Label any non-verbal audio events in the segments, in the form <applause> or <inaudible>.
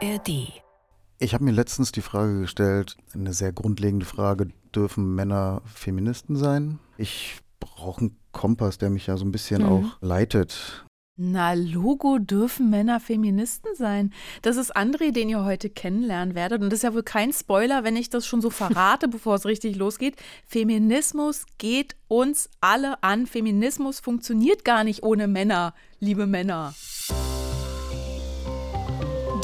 ARD. Ich habe mir letztens die Frage gestellt, eine sehr grundlegende Frage, dürfen Männer Feministen sein? Ich brauche einen Kompass, der mich ja so ein bisschen Mhm. auch leitet. Na, Logo dürfen Männer Feministen sein. Das ist André, den ihr heute kennenlernen werdet. Und das ist ja wohl kein Spoiler, wenn ich das schon so verrate, <laughs> bevor es richtig losgeht. Feminismus geht uns alle an. Feminismus funktioniert gar nicht ohne Männer, liebe Männer.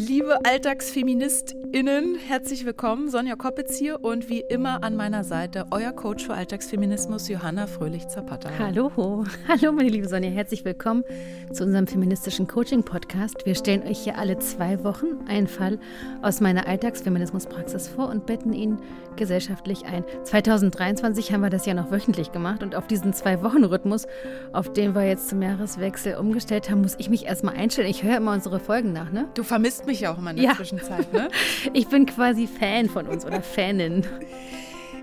Liebe AlltagsfeministInnen, herzlich willkommen. Sonja Koppitz hier und wie immer an meiner Seite euer Coach für Alltagsfeminismus, Johanna Fröhlich-Zapata. Hallo, hallo meine liebe Sonja, herzlich willkommen zu unserem feministischen Coaching-Podcast. Wir stellen euch hier alle zwei Wochen einen Fall aus meiner Alltagsfeminismuspraxis vor und betten ihn gesellschaftlich ein. 2023 haben wir das ja noch wöchentlich gemacht und auf diesen Zwei-Wochen-Rhythmus, auf den wir jetzt zum Jahreswechsel umgestellt haben, muss ich mich erstmal einstellen. Ich höre immer unsere Folgen nach, ne? Du vermisst mich ja auch immer in der Ja. Zwischenzeit, ne? <laughs> Ich bin quasi Fan von uns oder Fanin.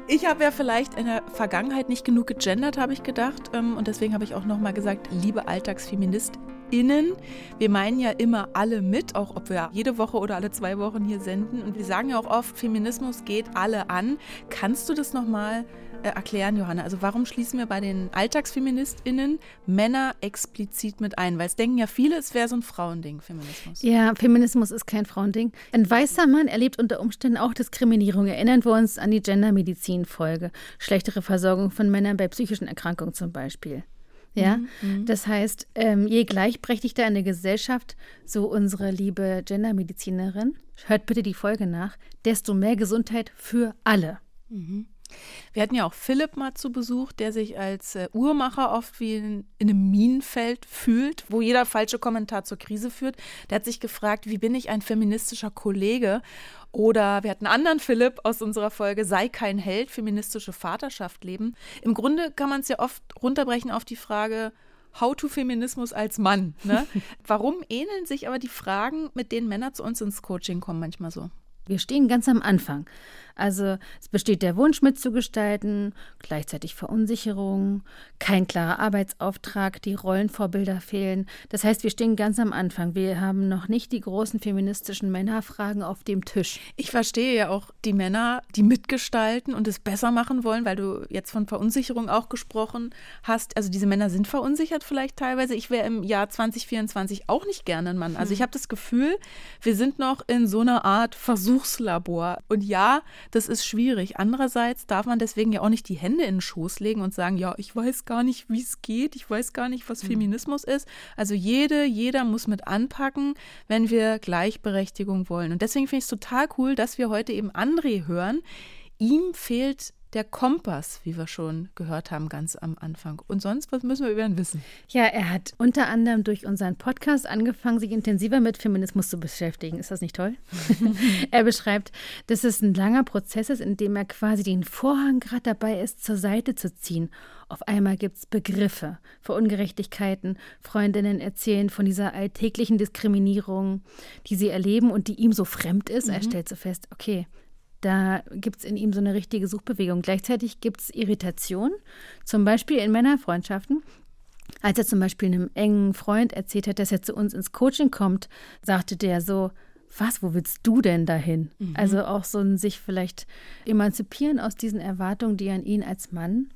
Ich habe ja vielleicht in der Vergangenheit nicht genug gegendert, habe ich gedacht. ähm, Und deswegen habe ich auch nochmal gesagt, liebe AlltagsfeministInnen, wir meinen ja immer alle mit, auch ob wir jede Woche oder alle zwei Wochen hier senden. Und wir sagen ja auch oft, Feminismus geht alle an. Kannst du das nochmal äh, erklären, Johanna? Also warum schließen wir bei den AlltagsfeministInnen Männer explizit mit ein? Weil es denken ja viele, es wäre so ein Frauending, Feminismus. Ja, Feminismus ist kein Frauending. Ein weißer Mann erlebt unter Umständen auch Diskriminierung. Erinnern wir uns an die Gendermedizin-Folge. Schlechtere Versorgung von Männern bei psychischen Erkrankungen zum Beispiel. Ja, das heißt, ähm, je gleichberechtigter eine Gesellschaft, so unsere liebe Gendermedizinerin, hört bitte die Folge nach, desto mehr Gesundheit für alle. Wir hatten ja auch Philipp mal zu Besuch, der sich als äh, Uhrmacher oft wie in, in einem Minenfeld fühlt, wo jeder falsche Kommentar zur Krise führt. Der hat sich gefragt, wie bin ich ein feministischer Kollege? Oder wir hatten einen anderen Philipp aus unserer Folge, sei kein Held, feministische Vaterschaft leben. Im Grunde kann man es ja oft runterbrechen auf die Frage, How to Feminismus als Mann. Ne? <laughs> Warum ähneln sich aber die Fragen, mit denen Männer zu uns ins Coaching kommen, manchmal so? Wir stehen ganz am Anfang. Also es besteht der Wunsch mitzugestalten, gleichzeitig Verunsicherung, kein klarer Arbeitsauftrag, die Rollenvorbilder fehlen. Das heißt, wir stehen ganz am Anfang. Wir haben noch nicht die großen feministischen Männerfragen auf dem Tisch. Ich verstehe ja auch die Männer, die mitgestalten und es besser machen wollen, weil du jetzt von Verunsicherung auch gesprochen hast. Also diese Männer sind verunsichert vielleicht teilweise. Ich wäre im Jahr 2024 auch nicht gerne ein Mann. Also ich habe das Gefühl, wir sind noch in so einer Art Versuchslabor. Und ja, das ist schwierig. Andererseits darf man deswegen ja auch nicht die Hände in den Schoß legen und sagen, ja, ich weiß gar nicht, wie es geht. Ich weiß gar nicht, was Feminismus ist. Also jede, jeder muss mit anpacken, wenn wir Gleichberechtigung wollen. Und deswegen finde ich es total cool, dass wir heute eben André hören. Ihm fehlt der Kompass, wie wir schon gehört haben, ganz am Anfang. Und sonst, was müssen wir über ihn wissen? Ja, er hat unter anderem durch unseren Podcast angefangen, sich intensiver mit Feminismus zu beschäftigen. Ist das nicht toll? <laughs> er beschreibt, dass es ein langer Prozess ist, in dem er quasi den Vorhang gerade dabei ist, zur Seite zu ziehen. Auf einmal gibt es Begriffe für Ungerechtigkeiten. Freundinnen erzählen von dieser alltäglichen Diskriminierung, die sie erleben und die ihm so fremd ist. Er stellt so fest, okay, da gibt es in ihm so eine richtige Suchbewegung. Gleichzeitig gibt es Irritation, zum Beispiel in Männerfreundschaften. Als er zum Beispiel einem engen Freund erzählt hat, dass er zu uns ins Coaching kommt, sagte der so, was, wo willst du denn dahin? Also auch so ein sich vielleicht emanzipieren aus diesen Erwartungen, die an ihn als Mann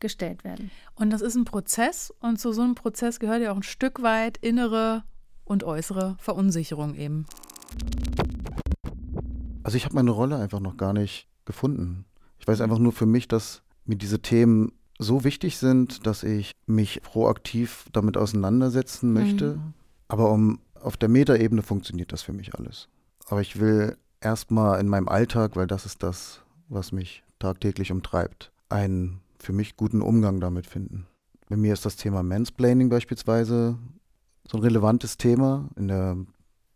gestellt werden. Und das ist ein Prozess und zu so einem Prozess gehört ja auch ein Stück weit innere und äußere Verunsicherung eben. Also ich habe meine Rolle einfach noch gar nicht gefunden. Ich weiß einfach nur für mich, dass mir diese Themen so wichtig sind, dass ich mich proaktiv damit auseinandersetzen möchte. Aber um auf der Metaebene funktioniert das für mich alles. Aber ich will erstmal in meinem Alltag, weil das ist das, was mich tagtäglich umtreibt, einen für mich guten Umgang damit finden. Bei mir ist das Thema Mansplaining beispielsweise so ein relevantes Thema in der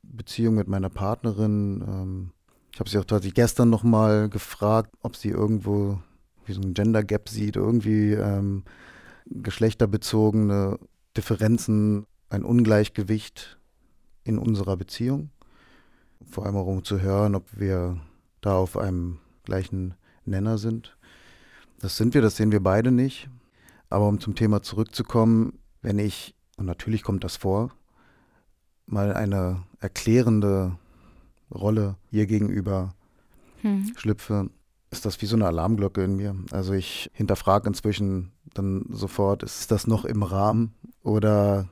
Beziehung mit meiner Partnerin. Ähm, ich habe sie auch tatsächlich gestern nochmal gefragt, ob sie irgendwo wie so ein Gender Gap sieht, irgendwie ähm, geschlechterbezogene Differenzen, ein Ungleichgewicht in unserer Beziehung. Vor allem auch um zu hören, ob wir da auf einem gleichen Nenner sind. Das sind wir, das sehen wir beide nicht. Aber um zum Thema zurückzukommen, wenn ich, und natürlich kommt das vor, mal eine erklärende Rolle ihr gegenüber hm. schlüpfe, ist das wie so eine Alarmglocke in mir. Also ich hinterfrage inzwischen dann sofort, ist das noch im Rahmen oder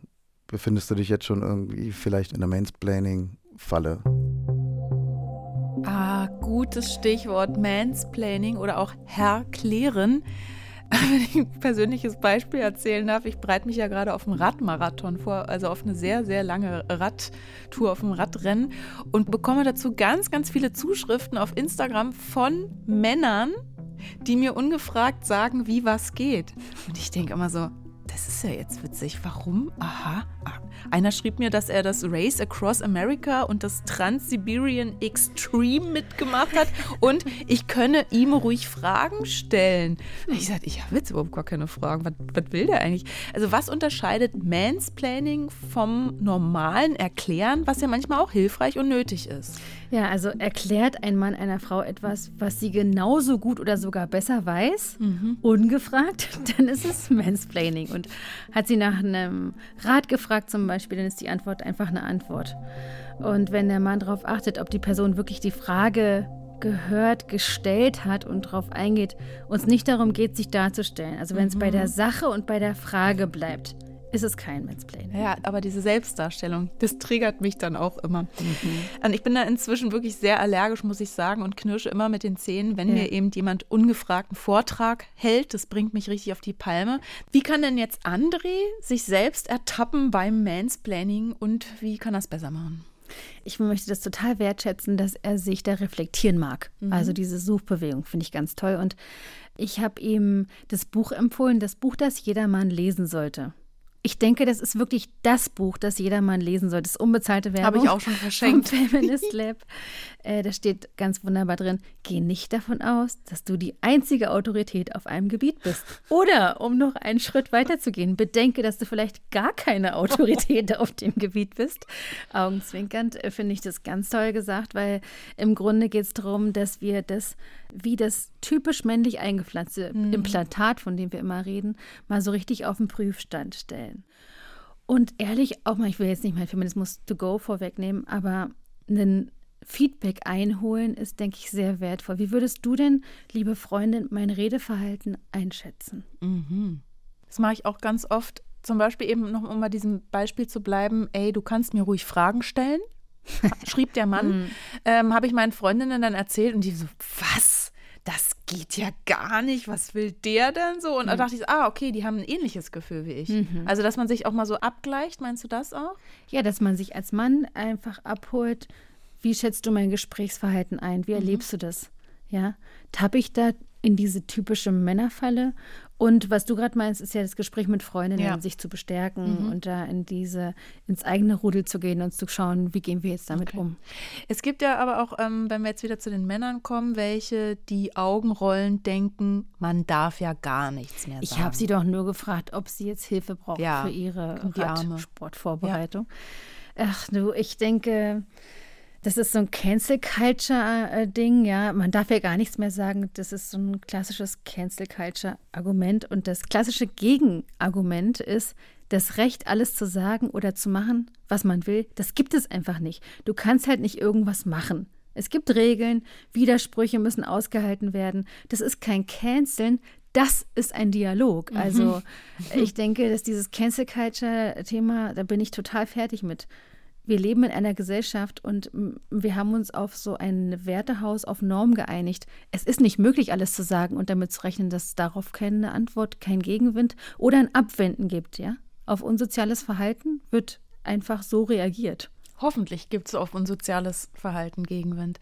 befindest du dich jetzt schon irgendwie vielleicht in der Mansplaining-Falle? Ah, gutes Stichwort Mansplaining oder auch Herklären. <laughs> Wenn ich ein persönliches Beispiel erzählen darf, ich bereite mich ja gerade auf einen Radmarathon vor, also auf eine sehr, sehr lange Radtour, auf ein Radrennen und bekomme dazu ganz, ganz viele Zuschriften auf Instagram von Männern, die mir ungefragt sagen, wie was geht. Und ich denke immer so, das ist ja jetzt witzig. Warum? Aha. Ah. Einer schrieb mir, dass er das Race Across America und das Trans-Siberian Extreme mitgemacht hat und ich könne ihm ruhig Fragen stellen. Ich sagte, ich habe jetzt überhaupt gar keine Fragen. Was, was will der eigentlich? Also was unterscheidet Mansplaining vom normalen Erklären, was ja manchmal auch hilfreich und nötig ist? Ja, also erklärt ein Mann einer Frau etwas, was sie genauso gut oder sogar besser weiß, mhm. ungefragt, <laughs> dann ist es Mansplaining. Und hat sie nach einem Rat gefragt zum Beispiel, dann ist die Antwort einfach eine Antwort. Und wenn der Mann darauf achtet, ob die Person wirklich die Frage gehört, gestellt hat und darauf eingeht, uns nicht darum geht, sich darzustellen. Also wenn es mhm. bei der Sache und bei der Frage bleibt, ist es kein Mansplaining. Ja, aber diese Selbstdarstellung, das triggert mich dann auch immer. Mhm. Und ich bin da inzwischen wirklich sehr allergisch, muss ich sagen, und knirsche immer mit den Zähnen, wenn ja. mir eben jemand ungefragten Vortrag hält. Das bringt mich richtig auf die Palme. Wie kann denn jetzt André sich selbst ertappen beim Mansplaining und wie kann er es besser machen? Ich möchte das total wertschätzen, dass er sich da reflektieren mag. Mhm. Also diese Suchbewegung finde ich ganz toll. Und ich habe ihm das Buch empfohlen, das Buch, das jedermann lesen sollte. Ich denke, das ist wirklich das Buch, das jedermann lesen sollte. Das unbezahlte Werbung. Habe ich auch schon verschenkt. Feminist Lab. Äh, da steht ganz wunderbar drin: Geh nicht davon aus, dass du die einzige Autorität auf einem Gebiet bist. Oder, um noch einen Schritt weiter zu gehen, bedenke, dass du vielleicht gar keine Autorität auf dem Gebiet bist. Augenzwinkernd äh, finde ich das ganz toll gesagt, weil im Grunde geht es darum, dass wir das, wie das typisch männlich eingepflanzte mhm. Implantat, von dem wir immer reden, mal so richtig auf den Prüfstand stellen. Und ehrlich, auch mal, ich will jetzt nicht mein Feminismus to go vorwegnehmen, aber ein Feedback einholen ist, denke ich, sehr wertvoll. Wie würdest du denn, liebe Freundin, mein Redeverhalten einschätzen? Mhm. Das mache ich auch ganz oft. Zum Beispiel eben noch, um bei diesem Beispiel zu bleiben, ey, du kannst mir ruhig Fragen stellen, schrieb der Mann. <laughs> Mhm. ähm, Habe ich meinen Freundinnen dann erzählt und die so, was? das geht ja gar nicht, was will der denn so? Und mhm. da dachte ich, ah, okay, die haben ein ähnliches Gefühl wie ich. Mhm. Also, dass man sich auch mal so abgleicht, meinst du das auch? Ja, dass man sich als Mann einfach abholt, wie schätzt du mein Gesprächsverhalten ein? Wie mhm. erlebst du das? Ja, tappe ich da in diese typische Männerfalle und was du gerade meinst, ist ja das Gespräch mit Freundinnen, ja. sich zu bestärken mhm. und da in diese, ins eigene Rudel zu gehen und zu schauen, wie gehen wir jetzt damit okay. um. Es gibt ja aber auch, ähm, wenn wir jetzt wieder zu den Männern kommen, welche, die Augenrollen denken, man darf ja gar nichts mehr sagen. Ich habe sie doch nur gefragt, ob sie jetzt Hilfe braucht ja. für ihre Sportvorbereitung. Ja. Ach du, ich denke, das ist so ein Cancel Culture-Ding, ja. Man darf ja gar nichts mehr sagen. Das ist so ein klassisches Cancel Culture-Argument. Und das klassische Gegenargument ist, das Recht, alles zu sagen oder zu machen, was man will, das gibt es einfach nicht. Du kannst halt nicht irgendwas machen. Es gibt Regeln, Widersprüche müssen ausgehalten werden. Das ist kein Canceln, das ist ein Dialog. Mhm. Also <laughs> ich denke, dass dieses Cancel Culture-Thema, da bin ich total fertig mit wir leben in einer Gesellschaft und wir haben uns auf so ein Wertehaus, auf Norm geeinigt. Es ist nicht möglich, alles zu sagen und damit zu rechnen, dass es darauf keine Antwort, kein Gegenwind oder ein Abwenden gibt, ja? Auf unsoziales Verhalten wird einfach so reagiert. Hoffentlich gibt es auf unsoziales Verhalten Gegenwind.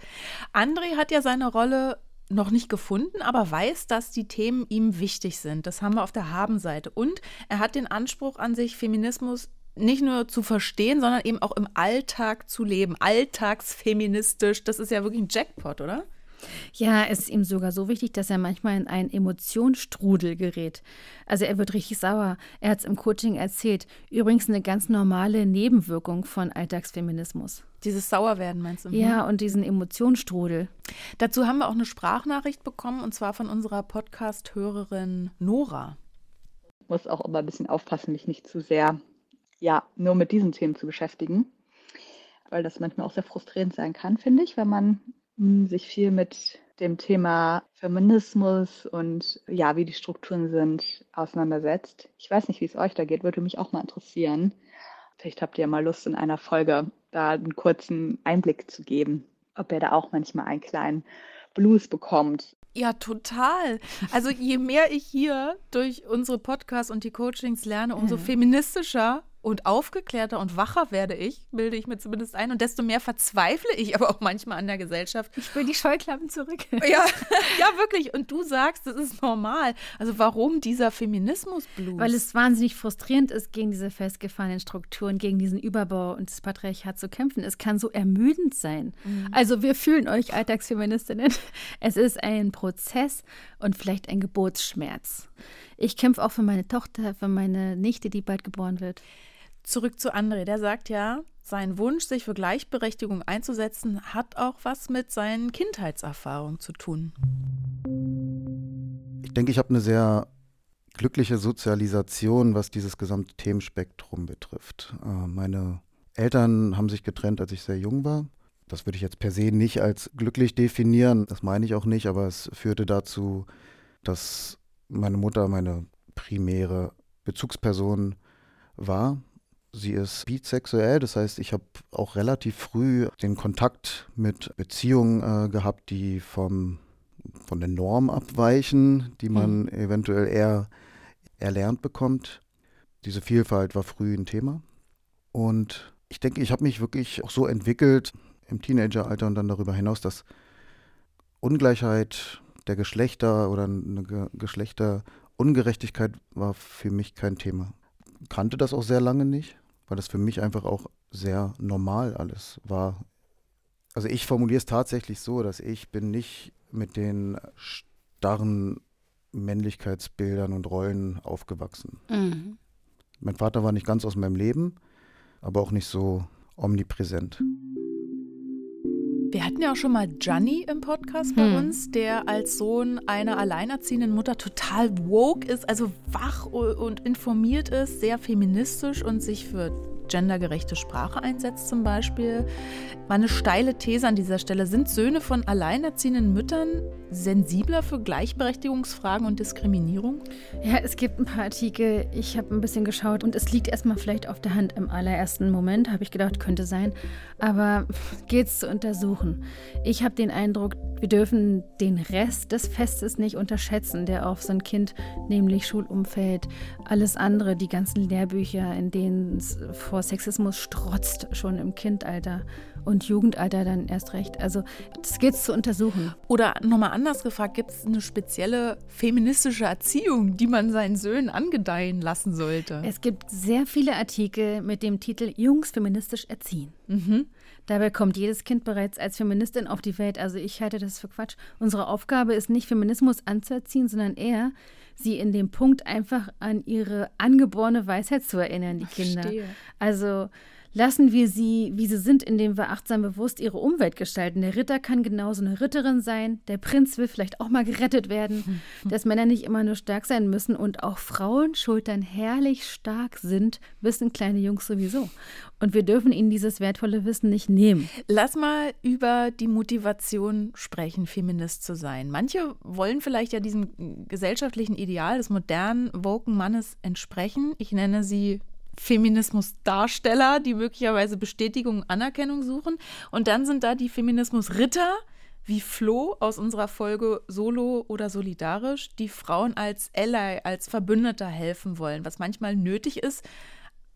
André hat ja seine Rolle noch nicht gefunden, aber weiß, dass die Themen ihm wichtig sind. Das haben wir auf der Habenseite. Und er hat den Anspruch an sich, Feminismus nicht nur zu verstehen, sondern eben auch im Alltag zu leben. Alltagsfeministisch, das ist ja wirklich ein Jackpot, oder? Ja, es ist ihm sogar so wichtig, dass er manchmal in einen Emotionsstrudel gerät. Also er wird richtig sauer. Er hat es im Coaching erzählt. Übrigens eine ganz normale Nebenwirkung von Alltagsfeminismus. Dieses Sauerwerden meinst du? Ja, mhm. und diesen Emotionsstrudel. Dazu haben wir auch eine Sprachnachricht bekommen und zwar von unserer Podcast-Hörerin Nora. Ich muss auch immer ein bisschen aufpassen, mich nicht zu sehr ja, nur mit diesen Themen zu beschäftigen, weil das manchmal auch sehr frustrierend sein kann, finde ich, wenn man hm, sich viel mit dem Thema Feminismus und ja, wie die Strukturen sind, auseinandersetzt. Ich weiß nicht, wie es euch da geht, würde mich auch mal interessieren. Vielleicht habt ihr mal Lust, in einer Folge da einen kurzen Einblick zu geben, ob ihr da auch manchmal einen kleinen Blues bekommt. Ja, total. Also je mehr ich hier durch unsere Podcasts und die Coachings lerne, umso feministischer und aufgeklärter und wacher werde ich, bilde ich mir zumindest ein. Und desto mehr verzweifle ich aber auch manchmal an der Gesellschaft. Ich will die Scheuklappen zurück. <laughs> Ja, ja, wirklich. Und du sagst, das ist normal. Also warum dieser Feminismus-Blues? Weil es wahnsinnig frustrierend ist, gegen diese festgefahrenen Strukturen, gegen diesen Überbau und das Patriarchat zu kämpfen. Es kann so ermüdend sein. Mhm. Also wir fühlen euch Alltagsfeministinnen. Es ist ein Prozess und vielleicht ein Geburtsschmerz. Ich kämpfe auch für meine Tochter, für meine Nichte, die bald geboren wird zurück zu André. Der sagt ja, sein Wunsch, sich für Gleichberechtigung einzusetzen, hat auch was mit seinen Kindheitserfahrungen zu tun. Ich denke, ich habe eine sehr glückliche Sozialisation, was dieses gesamte Themenspektrum betrifft. Äh, meine Eltern haben sich getrennt, als ich sehr jung war. Das würde ich jetzt per se nicht als glücklich definieren, das meine ich auch nicht, aber es führte dazu, dass meine Mutter meine primäre Bezugsperson war Sie ist bisexuell, das heißt, ich habe auch relativ früh den Kontakt mit Beziehungen äh, gehabt, die vom, von der Norm abweichen, die man mhm. eventuell eher erlernt bekommt. Diese Vielfalt war früh ein Thema. Und ich denke, ich habe mich wirklich auch so entwickelt im Teenageralter und dann darüber hinaus, dass Ungleichheit der Geschlechter oder eine Ge Geschlechterungerechtigkeit war für mich kein Thema. Kannte das auch sehr lange nicht weil das für mich einfach auch sehr normal alles war. Also ich formuliere es tatsächlich so, dass ich bin nicht mit den starren Männlichkeitsbildern und Rollen aufgewachsen. Mhm. Mein Vater war nicht ganz aus meinem Leben, aber auch nicht so omnipräsent. Wir hatten ja auch schon mal Gianni im Podcast bei hm. uns, der als Sohn einer alleinerziehenden Mutter total woke ist, also wach und informiert ist, sehr feministisch und sich für gendergerechte Sprache einsetzt zum Beispiel. Mal eine steile These an dieser Stelle. Sind Söhne von alleinerziehenden Müttern sensibler für Gleichberechtigungsfragen und Diskriminierung? Ja, es gibt ein paar Artikel. Ich habe ein bisschen geschaut und es liegt erstmal vielleicht auf der Hand im allerersten Moment, habe ich gedacht, könnte sein. Aber <laughs> geht es zu untersuchen. Ich habe den Eindruck, wir dürfen den Rest des Festes nicht unterschätzen, der auf so ein Kind, nämlich Schulumfeld, alles andere, die ganzen Lehrbücher, in denen es vor Sexismus strotzt, schon im Kindalter und Jugendalter dann erst recht. Also das gilt zu untersuchen. Oder nochmal anders gefragt, gibt es eine spezielle feministische Erziehung, die man seinen Söhnen angedeihen lassen sollte? Es gibt sehr viele Artikel mit dem Titel Jungs feministisch erziehen. Mhm. Dabei kommt jedes Kind bereits als Feministin auf die Welt. Also ich halte das für Quatsch. Unsere Aufgabe ist nicht Feminismus anzuerziehen, sondern eher sie in dem Punkt einfach an ihre angeborene Weisheit zu erinnern, die Kinder. Verstehe. Also lassen wir sie, wie sie sind, indem wir achtsam bewusst ihre Umwelt gestalten. Der Ritter kann genauso eine Ritterin sein, der Prinz will vielleicht auch mal gerettet werden, <laughs> dass Männer nicht immer nur stark sein müssen und auch Frauenschultern herrlich stark sind, wissen kleine Jungs sowieso. Und wir dürfen ihnen dieses wertvolle Wissen nicht nehmen. Lass mal über die Motivation sprechen, Feminist zu sein. Manche wollen vielleicht ja diesem gesellschaftlichen Ideal des modernen, woken Mannes entsprechen. Ich nenne sie Feminismusdarsteller, die möglicherweise Bestätigung, Anerkennung suchen. Und dann sind da die Feminismusritter, wie Flo aus unserer Folge Solo oder Solidarisch, die Frauen als Ally, als Verbündeter helfen wollen, was manchmal nötig ist,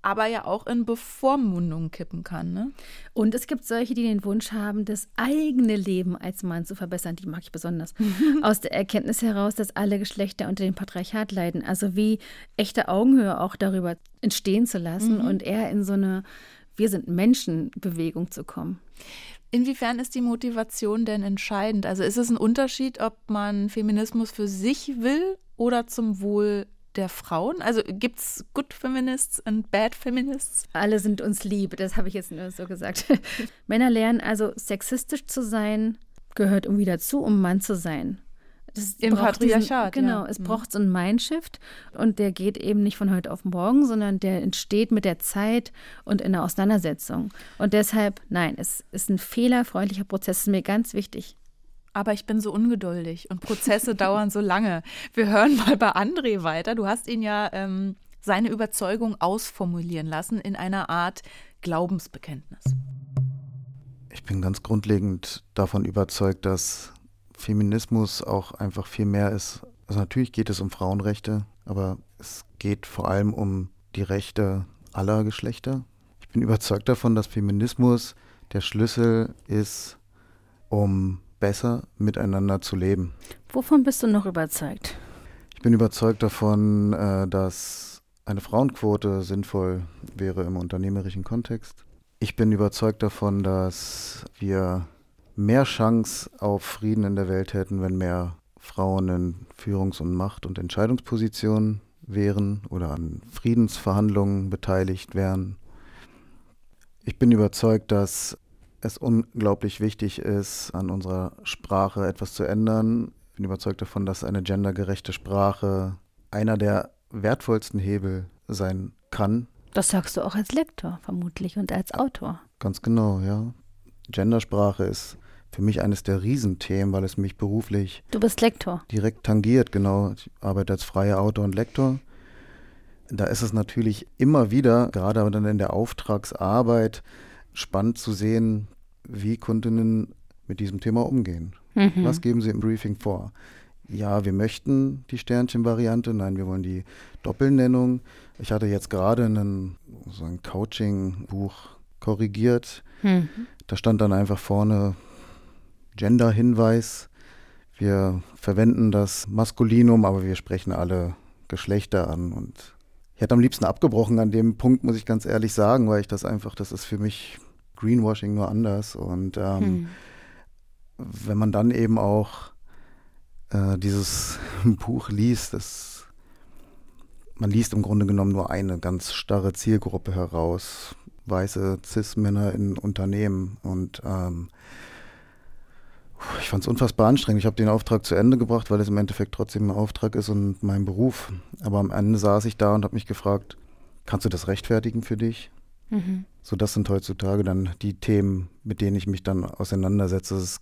aber ja auch in Bevormundung kippen kann. Ne? Und es gibt solche, die den Wunsch haben, das eigene Leben als Mann zu verbessern. Die mag ich besonders. <laughs> Aus der Erkenntnis heraus, dass alle Geschlechter unter dem Patriarchat leiden. Also wie echte Augenhöhe auch darüber entstehen zu lassen mhm. und eher in so eine Wir sind Menschen Bewegung zu kommen. Inwiefern ist die Motivation denn entscheidend? Also ist es ein Unterschied, ob man Feminismus für sich will oder zum Wohl der Frauen? Also gibt es Good Feminists und Bad Feminists? Alle sind uns lieb, das habe ich jetzt nur so gesagt. <laughs> Männer lernen also sexistisch zu sein, gehört irgendwie dazu, um Mann zu sein. Das Im Patriarchat. Diesen, genau, ja. es mhm. braucht so einen Mindshift und der geht eben nicht von heute auf morgen, sondern der entsteht mit der Zeit und in der Auseinandersetzung. Und deshalb, nein, es ist ein fehlerfreundlicher Prozess, ist mir ganz wichtig. Aber ich bin so ungeduldig und Prozesse <laughs> dauern so lange. Wir hören mal bei André weiter. Du hast ihn ja ähm, seine Überzeugung ausformulieren lassen in einer Art Glaubensbekenntnis. Ich bin ganz grundlegend davon überzeugt, dass Feminismus auch einfach viel mehr ist. Also natürlich geht es um Frauenrechte, aber es geht vor allem um die Rechte aller Geschlechter. Ich bin überzeugt davon, dass Feminismus der Schlüssel ist, um besser miteinander zu leben. Wovon bist du noch überzeugt? Ich bin überzeugt davon, äh, dass eine Frauenquote sinnvoll wäre im unternehmerischen Kontext. Ich bin überzeugt davon, dass wir mehr Chance auf Frieden in der Welt hätten, wenn mehr Frauen in Führungs- und Macht- und Entscheidungspositionen wären oder an Friedensverhandlungen beteiligt wären. Ich bin überzeugt, dass es unglaublich wichtig ist, an unserer Sprache etwas zu ändern. Ich bin überzeugt davon, dass eine gendergerechte Sprache einer der wertvollsten Hebel sein kann. Das sagst du auch als Lektor vermutlich und als Autor. Ganz genau, ja. Gendersprache ist für mich eines der Riesenthemen, weil es mich beruflich. Du bist Lektor. Direkt tangiert, genau. Ich arbeite als freier Autor und Lektor. Da ist es natürlich immer wieder, gerade dann in der Auftragsarbeit, spannend zu sehen, wie Kundinnen mit diesem Thema umgehen. Mhm. Was geben sie im Briefing vor? Ja, wir möchten die Sternchen-Variante, nein, wir wollen die Doppelnennung. Ich hatte jetzt gerade einen, so ein Coaching-Buch korrigiert. Mhm. Da stand dann einfach vorne Gender-Hinweis. Wir verwenden das Maskulinum, aber wir sprechen alle Geschlechter an. Und ich hätte am liebsten abgebrochen an dem Punkt, muss ich ganz ehrlich sagen, weil ich das einfach, das ist für mich Greenwashing nur anders. Und ähm, hm. wenn man dann eben auch äh, dieses <laughs> Buch liest, das, man liest im Grunde genommen nur eine ganz starre Zielgruppe heraus, weiße Cis-Männer in Unternehmen. Und ähm, ich fand es unfassbar anstrengend. Ich habe den Auftrag zu Ende gebracht, weil es im Endeffekt trotzdem ein Auftrag ist und mein Beruf. Aber am Ende saß ich da und habe mich gefragt, kannst du das rechtfertigen für dich? Mhm. So, das sind heutzutage dann die Themen, mit denen ich mich dann auseinandersetze. Es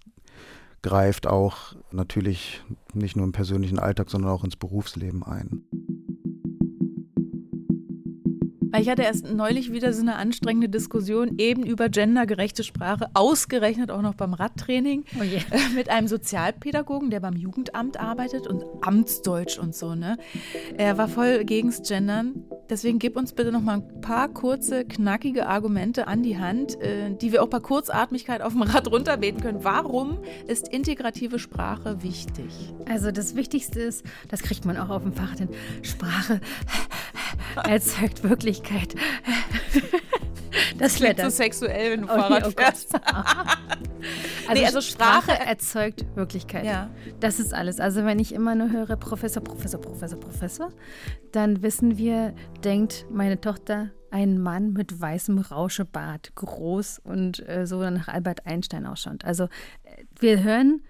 greift auch natürlich nicht nur im persönlichen Alltag, sondern auch ins Berufsleben ein. Ich hatte erst neulich wieder so eine anstrengende Diskussion eben über gendergerechte Sprache, ausgerechnet auch noch beam Radtraining, oh yeah. Äh, mit einem Sozialpädagogen, der beim Jugendamt arbeitet und Amtsdeutsch und so. Ne? Er war voll gegens Gendern. Deswegen gib uns bitte noch mal ein paar kurze, knackige Argumente an die Hand, äh, die wir auch bei Kurzatmigkeit auf dem Rad runterbeten können. Warum ist integrative Sprache wichtig? Also das Wichtigste ist, das kriegt man auch auf dem Fach, denn Sprache erzeugt Wirklichkeit. Das, klingt so sexuell, wenn du okay, Fahrrad oh fährst. <laughs> <laughs> also, nee, also Sprache, Sprache erzeugt Wirklichkeit. Ja. Das ist alles. Also wenn ich immer nur höre Professor, Professor, Professor, Professor, dann wissen wir, denkt meine Tochter, ein Mann mit weißem Rauschebart, groß und äh, so nach Albert Einstein ausschaut. Also äh, wir hören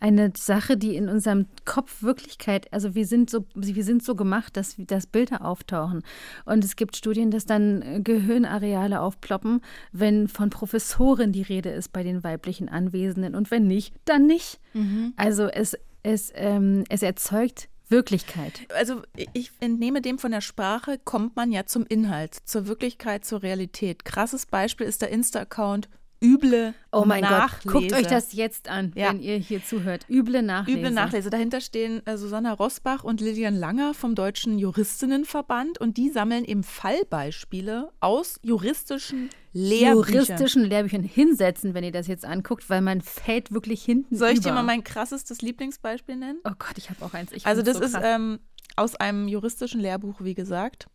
eine Sache, die in unserem Kopf Wirklichkeit, also wir sind so, wir sind so gemacht, dass, dass Bilder auftauchen. Und es gibt Studien, dass dann äh, Gehirnareale aufploppen, wenn von Professoren die Rede ist bei den weiblichen Anwesenden. Und wenn nicht, dann nicht. Mhm. Also es, es, ähm, es erzeugt Wirklichkeit. Also ich entnehme dem von der Sprache, kommt man ja zum Inhalt, zur Wirklichkeit, zur Realität. Krasses Beispiel ist der Insta-Account üble Oh mein Nachlese. Gott, guckt euch das jetzt an, ja. wenn ihr hier zuhört. Üble Nachlese. Üble Nachlese. Dahinter stehen äh, Susanna Rosbach und Lilian Langer vom Deutschen Juristinnenverband und die sammeln eben Fallbeispiele aus juristischen Lehrbüchern. Juristischen Lehrbüchern hinsetzen, wenn ihr das jetzt anguckt, weil man fällt wirklich hinten Soll ich über. dir mal mein krassestes Lieblingsbeispiel nennen? Oh Gott, ich habe auch eins. Ich also das so ist ähm, aus einem juristischen Lehrbuch, wie gesagt.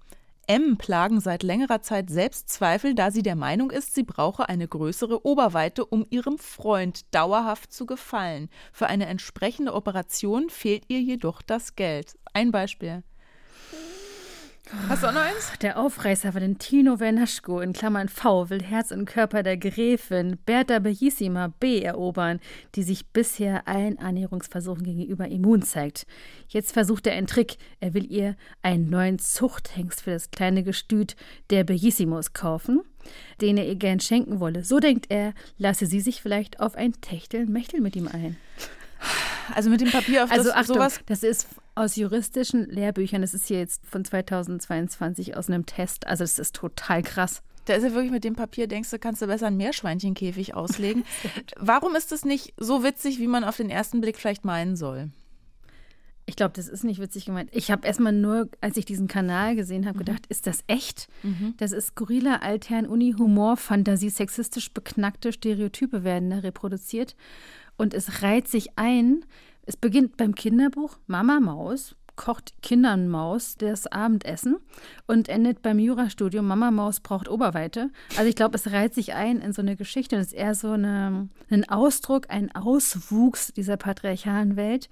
M plagen seit längerer Zeit Selbstzweifel, da sie der Meinung ist, sie brauche eine größere Oberweite, um ihrem Freund dauerhaft zu gefallen. Für eine entsprechende Operation fehlt ihr jedoch das Geld. Ein Beispiel. Hast du auch noch eins? Der Aufreißer Valentino Vernaschko in Klammern V will Herz und Körper der Gräfin Berta Bellissima B erobern, die sich bisher allen Annäherungsversuchen gegenüber immun zeigt. Jetzt versucht er einen Trick. Er will ihr einen neuen Zuchthengst für das kleine Gestüt der Bellissimos kaufen, den er ihr gern schenken wolle. So denkt er, lasse sie sich vielleicht auf ein Techteln-Mechtel mit ihm ein. Also mit dem Papier auf Also das, Achtung, sowas. das ist aus juristischen Lehrbüchern, das ist hier jetzt von 2022 aus einem Test. Also das ist total krass. Da ist ja wirklich mit dem Papier, denkst du, kannst du besser einen Meerschweinchenkäfig auslegen. <laughs> Warum ist es nicht so witzig, wie man auf den ersten Blick vielleicht meinen soll? Ich glaube, das ist nicht witzig gemeint. Ich habe erstmal nur, als ich diesen Kanal gesehen habe, gedacht, ist das echt? Das ist skurriler altern Uni Humor, Fantasie, sexistisch beknackte Stereotype werden da reproduziert und es reiht sich ein. Es beginnt beim Kinderbuch Mama Maus kocht Kindern Maus das Abendessen und endet beim Jurastudium Mama Maus braucht Oberweite. Also ich glaube, es reiht sich ein in so eine Geschichte. Das ist eher so eine, ein Ausdruck, ein Auswuchs dieser patriarchalen Welt.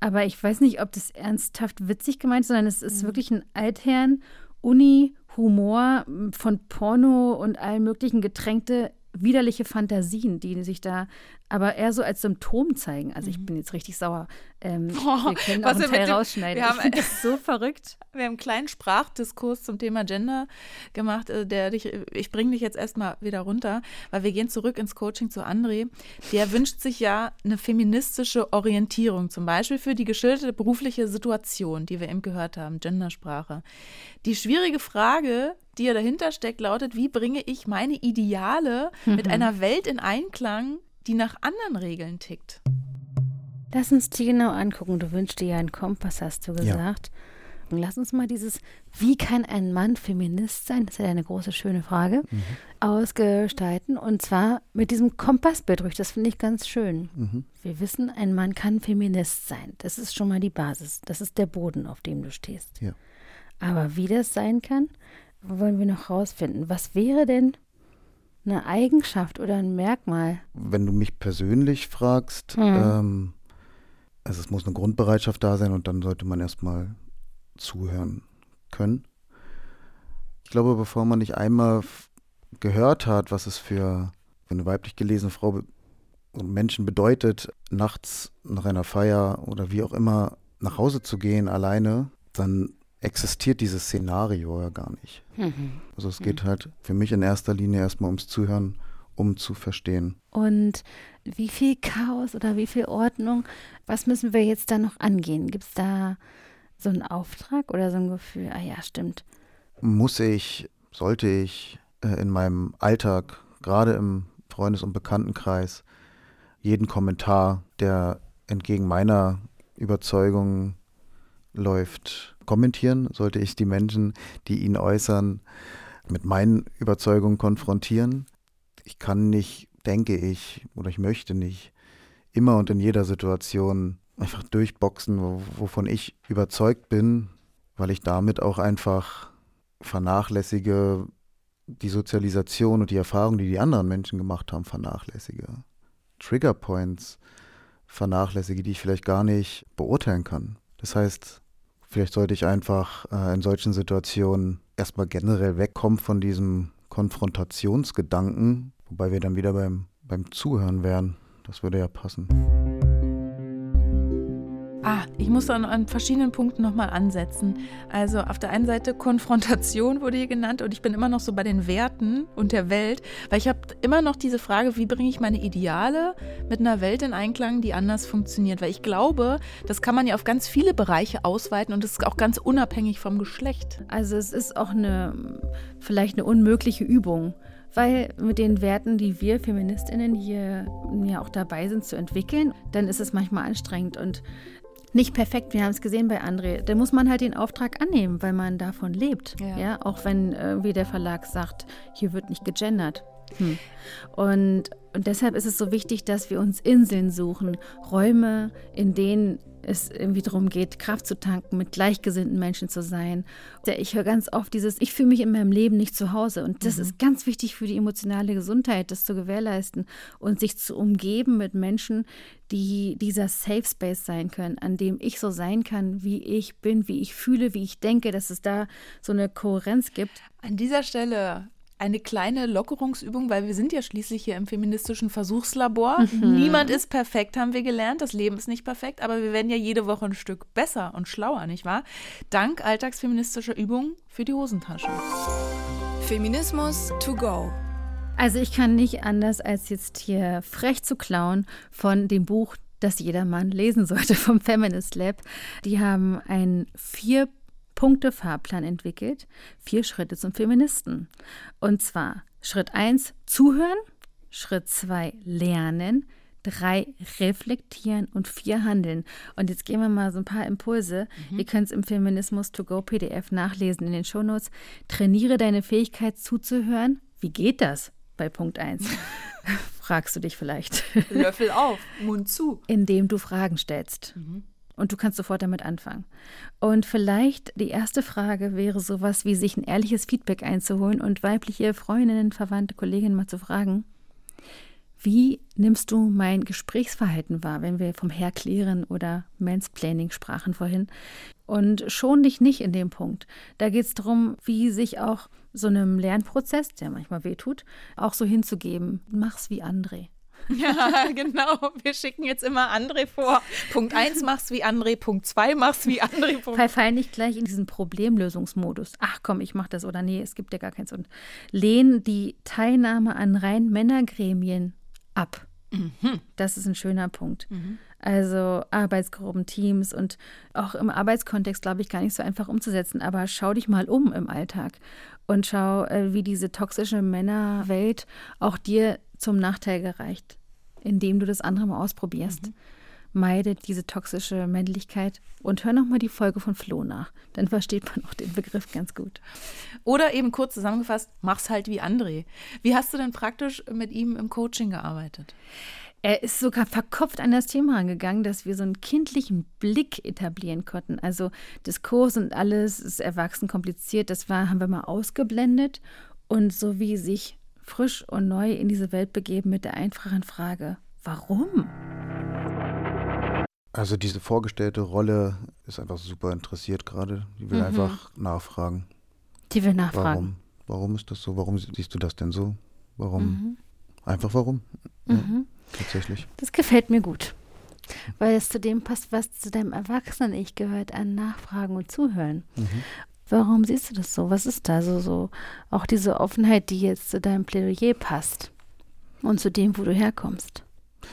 Aber ich weiß nicht, ob das ernsthaft witzig gemeint ist, sondern es ist wirklich ein Altherren, Uni, Humor von Porno und allen möglichen getränkte widerliche Fantasien, die sich da aber eher so als Symptom zeigen. Also ich bin jetzt richtig sauer. Ähm, <laughs> wir können auch Mhm. was einen wir Teil dem- rausschneiden. wir haben- ich das so <laughs> verrückt. Wir haben einen kleinen Sprachdiskurs zum Thema Gender gemacht, äh, der dich, ich bringe dich jetzt erstmal wieder runter, weil wir gehen zurück ins Coaching zu André. Der <laughs> wünscht sich ja eine feministische Orientierung, zum Beispiel für die geschilderte berufliche Situation, die wir eben gehört haben, Gendersprache. Die schwierige Frage, die ja dahinter steckt, lautet, wie bringe ich meine Ideale mit einer Welt in Einklang, die nach anderen Regeln tickt? Lass uns die genau angucken. Du wünschst dir ja einen Kompass, hast du gesagt. Und lass uns mal dieses, wie kann ein Mann Feminist sein, das ist ja eine große, schöne Frage, ausgestalten. Und zwar mit diesem Kompassbild durch. Das finde ich ganz schön. Mhm. Wir wissen, ein Mann kann Feminist sein. Das ist schon mal die Basis. Das ist der Boden, auf dem du stehst. Ja. Aber wie das sein kann, wollen wir noch rausfinden. Was wäre denn eine Eigenschaft oder ein Merkmal? Wenn du mich persönlich fragst, Mhm. ähm, also es muss eine Grundbereitschaft da sein und dann sollte man erstmal zuhören können. Ich glaube, bevor man nicht einmal gehört hat, was es für, für eine weiblich gelesene Frau und Menschen bedeutet, nachts nach einer Feier oder wie auch immer nach Hause zu gehen alleine, dann existiert dieses Szenario ja gar nicht. Also es geht halt für mich in erster Linie erstmal ums Zuhören, um zu verstehen. Und wie viel Chaos oder wie viel Ordnung, was müssen wir jetzt da noch angehen? Gibt es da so einen Auftrag oder so ein Gefühl, ah ja, stimmt. muss ich, sollte ich äh, in meinem Alltag, gerade im Freundes- und Bekanntenkreis, jeden Kommentar, der entgegen meiner Überzeugung läuft, kommentieren? Sollte ich die Menschen, die ihn äußern, mit meinen Überzeugungen konfrontieren? Ich kann nicht, denke ich, oder ich möchte nicht immer und in jeder Situation einfach durchboxen, wo- wovon ich überzeugt bin, weil ich damit auch einfach vernachlässige die Sozialisation und die Erfahrung, die die anderen Menschen gemacht haben, vernachlässige. Trigger Points vernachlässige, die ich vielleicht gar nicht beurteilen kann. Das heißt, vielleicht sollte ich einfach äh, in solchen Situationen erstmal generell wegkommen von diesem Konfrontationsgedanken, wobei wir dann wieder beim, beim Zuhören wären. Das würde ja passen. Ah, ich muss dann an verschiedenen Punkten nochmal ansetzen. Also auf der einen Seite Konfrontation wurde hier genannt und ich bin immer noch so bei den Werten und der Welt, weil ich habe immer noch diese Frage, wie bringe ich meine Ideale mit einer Welt in Einklang, die anders funktioniert. Weil ich glaube, das kann man ja auf ganz viele Bereiche ausweiten und das ist auch ganz unabhängig vom Geschlecht. Also es ist auch eine, vielleicht eine unmögliche Übung, weil mit den Werten, die wir Feministinnen hier ja auch dabei sind zu entwickeln, dann ist es manchmal anstrengend und nicht perfekt. Wir haben es gesehen bei André. Da muss man halt den Auftrag annehmen, weil man davon lebt. Ja. Ja, auch wenn irgendwie der Verlag sagt, hier wird nicht gegendert. Hm. Und, und deshalb ist es so wichtig, dass wir uns Inseln suchen, Räume, in denen es irgendwie darum geht, Kraft zu tanken, mit gleichgesinnten Menschen zu sein. Ich höre ganz oft dieses, ich fühle mich in meinem Leben nicht zu Hause. Und das mhm. ist ganz wichtig für die emotionale Gesundheit, das zu gewährleisten und sich zu umgeben mit Menschen, die dieser Safe Space sein können, an dem ich so sein kann, wie ich bin, wie ich fühle, wie ich denke, dass es da so eine Kohärenz gibt. An dieser Stelle eine kleine Lockerungsübung, weil wir sind ja schließlich hier im feministischen Versuchslabor. Mhm. Niemand ist perfekt, haben wir gelernt. Das Leben ist nicht perfekt, aber wir werden ja jede Woche ein Stück besser und schlauer, nicht wahr? Dank alltagsfeministischer Übungen für die Hosentasche. Feminismus to go. Also ich kann nicht anders als jetzt hier frech zu klauen von dem Buch, das jeder Mann lesen sollte vom Feminist Lab. Die haben ein vier Punkte-Fahrplan entwickelt. Vier Schritte zum Feministen. Und zwar Schritt 1 zuhören, Schritt 2 lernen, 3 reflektieren und 4 handeln. Und jetzt gehen wir mal so ein paar Impulse. Mhm. Ihr könnt es im Feminismus to go PDF nachlesen in den Shownotes. Trainiere deine Fähigkeit zuzuhören. Wie geht das bei Punkt 1? <laughs> Fragst du dich vielleicht. Löffel auf, Mund zu. Indem du Fragen stellst. Mhm und du kannst sofort damit anfangen. Und vielleicht die erste Frage wäre sowas wie sich ein ehrliches Feedback einzuholen und weibliche Freundinnen, Verwandte, Kolleginnen mal zu fragen, wie nimmst du mein Gesprächsverhalten wahr, wenn wir vom Herklären oder Mansplaining sprachen vorhin? Und schon dich nicht in dem Punkt. Da geht es darum, wie sich auch so einem Lernprozess, der manchmal wehtut, auch so hinzugeben. Mach's wie André. <laughs> Ja, genau. Wir schicken jetzt immer André vor. Punkt 1 mach's wie André, Punkt 2 mach's wie André. Punkt Fall nicht gleich in diesen Problemlösungsmodus. Ach komm, ich mach das oder nee, es gibt ja gar keins. Und lehnen die Teilnahme an rein Männergremien ab. Mhm. Das ist ein schöner Punkt. Mhm. Also Arbeitsgruppen, Teams und auch im Arbeitskontext, glaube ich, gar nicht so einfach umzusetzen. Aber schau dich mal um im Alltag und schau, äh, wie diese toxische Männerwelt auch dir zum Nachteil gereicht, indem du das andere mal ausprobierst. Mhm. Meide diese toxische Männlichkeit und hör nochmal die Folge von Flo nach. Dann versteht man auch den Begriff ganz gut. Oder eben kurz zusammengefasst, mach's halt wie André. Wie hast du denn praktisch mit ihm im Coaching gearbeitet? Er ist sogar verkopft an das Thema angegangen, dass wir so einen kindlichen Blick etablieren konnten. Also Diskurs und alles ist erwachsen kompliziert. Das war, haben wir mal ausgeblendet. Und so wie sich frisch und neu in diese Welt begeben mit der einfachen Frage, warum? Also diese vorgestellte Rolle ist einfach super interessiert gerade. Die will mhm. einfach nachfragen. Die will nachfragen. Warum? Warum ist das so? Warum siehst du das denn so? Warum? Mhm. Einfach warum? Mhm. Ja, tatsächlich. Das gefällt mir gut. Weil es zu dem passt, was zu deinem Erwachsenen-Ich gehört, an Nachfragen und Zuhören. Mhm. Warum siehst du das so? Was ist da so, so? Auch diese Offenheit, die jetzt zu deinem Plädoyer passt und zu dem, wo du herkommst.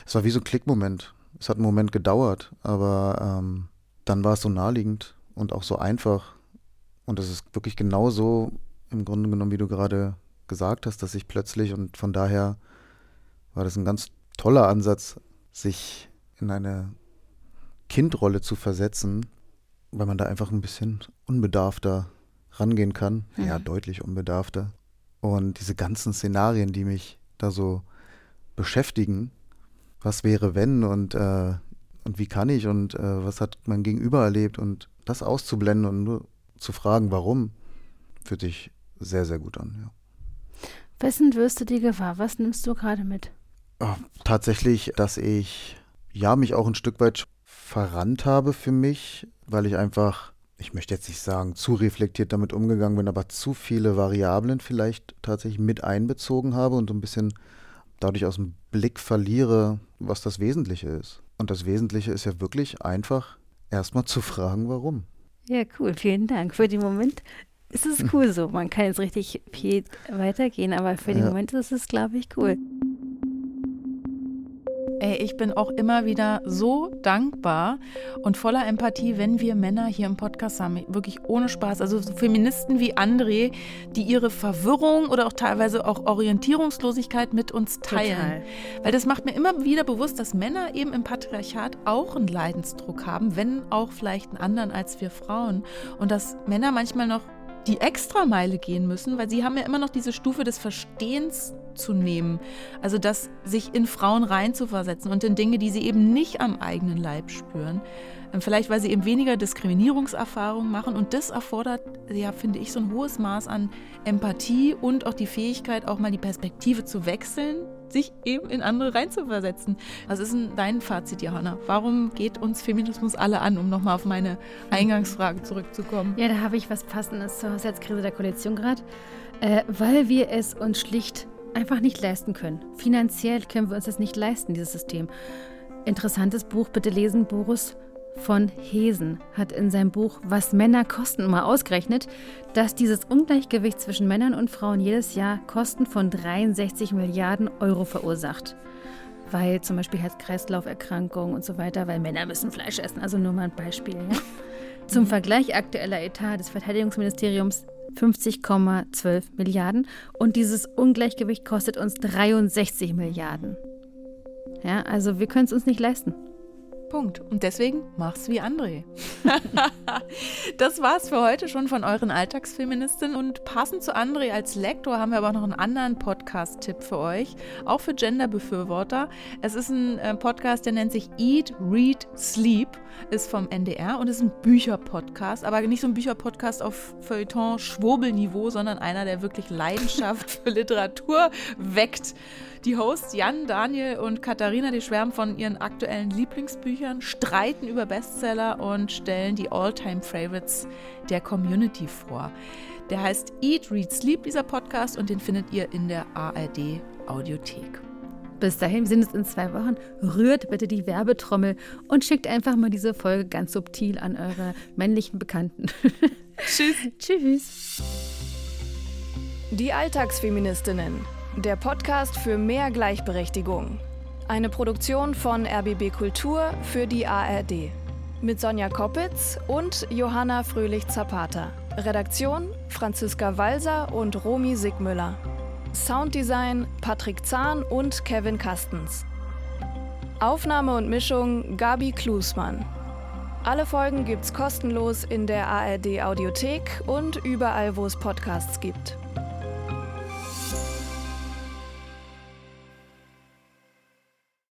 Es war wie so ein Klickmoment. Es hat einen Moment gedauert, aber ähm, dann war es so naheliegend und auch so einfach. Und es ist wirklich genauso im Grunde genommen, wie du gerade gesagt hast, dass ich plötzlich und von daher war das ein ganz toller Ansatz, sich in eine Kindrolle zu versetzen, weil man da einfach ein bisschen unbedarfter rangehen kann. Mhm. Ja, deutlich unbedarfter. Und diese ganzen Szenarien, die mich da so beschäftigen, was wäre wenn und, äh, und wie kann ich und äh, was hat mein Gegenüber erlebt und das auszublenden und nur zu fragen, warum, fühlt sich sehr, sehr gut an. Ja. Wessen wirst du dir gewahr? Was nimmst du gerade mit? Oh, tatsächlich, dass ich ja mich auch ein Stück weit verrannt habe für mich, weil ich einfach, ich möchte jetzt nicht sagen, zu reflektiert damit umgegangen bin, aber zu viele Variablen vielleicht tatsächlich mit einbezogen habe und so ein bisschen dadurch aus dem Blick verliere, was das Wesentliche ist. Und das Wesentliche ist ja wirklich einfach erstmal zu fragen, warum. Ja, cool. Vielen Dank. Für den Moment ist es cool so. Man kann jetzt richtig viel weitergehen, aber für den ja. Moment ist es, glaube ich, cool. Ey, ich bin auch immer wieder so dankbar und voller Empathie, wenn wir Männer hier im Podcast haben. Wirklich ohne Spaß. Also so Feministen wie André, die ihre Verwirrung oder auch teilweise auch Orientierungslosigkeit mit uns teilen. Total. Weil das macht mir immer wieder bewusst, dass Männer eben im Patriarchat auch einen Leidensdruck haben, wenn auch vielleicht einen anderen als wir Frauen. Und dass Männer manchmal noch die Extrameile gehen müssen, weil sie haben ja immer noch diese Stufe des Verstehens zu nehmen. Also das sich in Frauen reinzuversetzen und in Dinge, die sie eben nicht am eigenen Leib spüren. Ähm, vielleicht, weil sie eben weniger Diskriminierungserfahrungen machen. Und das erfordert, ja, finde ich, so ein hohes Maß an Empathie und auch die Fähigkeit, auch mal die Perspektive zu wechseln, sich eben in andere reinzuversetzen. Was ist denn dein Fazit, Johanna? Warum geht uns Feminismus alle an, um nochmal auf meine Eingangsfrage zurückzukommen? Ja, da habe ich was Passendes zur Haushaltskrise der Koalition gerade. Äh, weil wir es uns schlicht einfach nicht leisten können. Finanziell können wir uns das nicht leisten, dieses System. Interessantes Buch, bitte lesen, Boris von Hesen hat in seinem Buch Was Männer kosten mal ausgerechnet, dass dieses Ungleichgewicht zwischen Männern und Frauen jedes Jahr Kosten von 63 Milliarden Euro verursacht. Weil zum Beispiel Herz-Kreislauf-Erkrankungen und so weiter, weil Männer müssen Fleisch essen, also nur mal ein Beispiel. Ja? <laughs> Zum Vergleich aktueller Etat des Verteidigungsministeriums 50,12 Milliarden und dieses Ungleichgewicht kostet uns 63 Milliarden. Ja, also wir können es uns nicht leisten. Punkt. Und deswegen mach's wie André. <laughs> das war's für heute schon von euren Alltagsfeministinnen. Und passend zu André als Lektor haben wir aber noch einen anderen Podcast-Tipp für euch, auch für Genderbefürworter. Es ist ein äh, Podcast, der nennt sich Eat, Read, Sleep, ist vom NDR und ist ein Bücherpodcast, aber nicht so ein Bücherpodcast auf Feuilleton-Schwurbelniveau, sondern einer, der wirklich Leidenschaft <laughs> für Literatur weckt. Die Hosts Jan, Daniel und Katharina, die schwärmen von ihren aktuellen Lieblingsbüchern, streiten über Bestseller und stellen die All-Time-Favorites der Community vor. Der heißt Eat, Read, Sleep, dieser Podcast, und den findet ihr in der ARD Audiothek. Bis dahin, wir sehen uns in zwei Wochen. Rührt bitte die Werbetrommel und schickt einfach mal diese Folge ganz subtil an eure männlichen Bekannten. Tschüss. <laughs> Tschüss. Die Alltagsfeministinnen der Podcast für mehr Gleichberechtigung. Eine Produktion von RBB Kultur für die ARD. Mit Sonja Koppitz und Johanna Fröhlich-Zapata. Redaktion Franziska Walser und Romy Sigmüller. Sounddesign Patrick Zahn und Kevin Kastens. Aufnahme und Mischung Gabi Klusmann. Alle Folgen gibt's kostenlos in der ARD Audiothek und überall, wo es Podcasts gibt.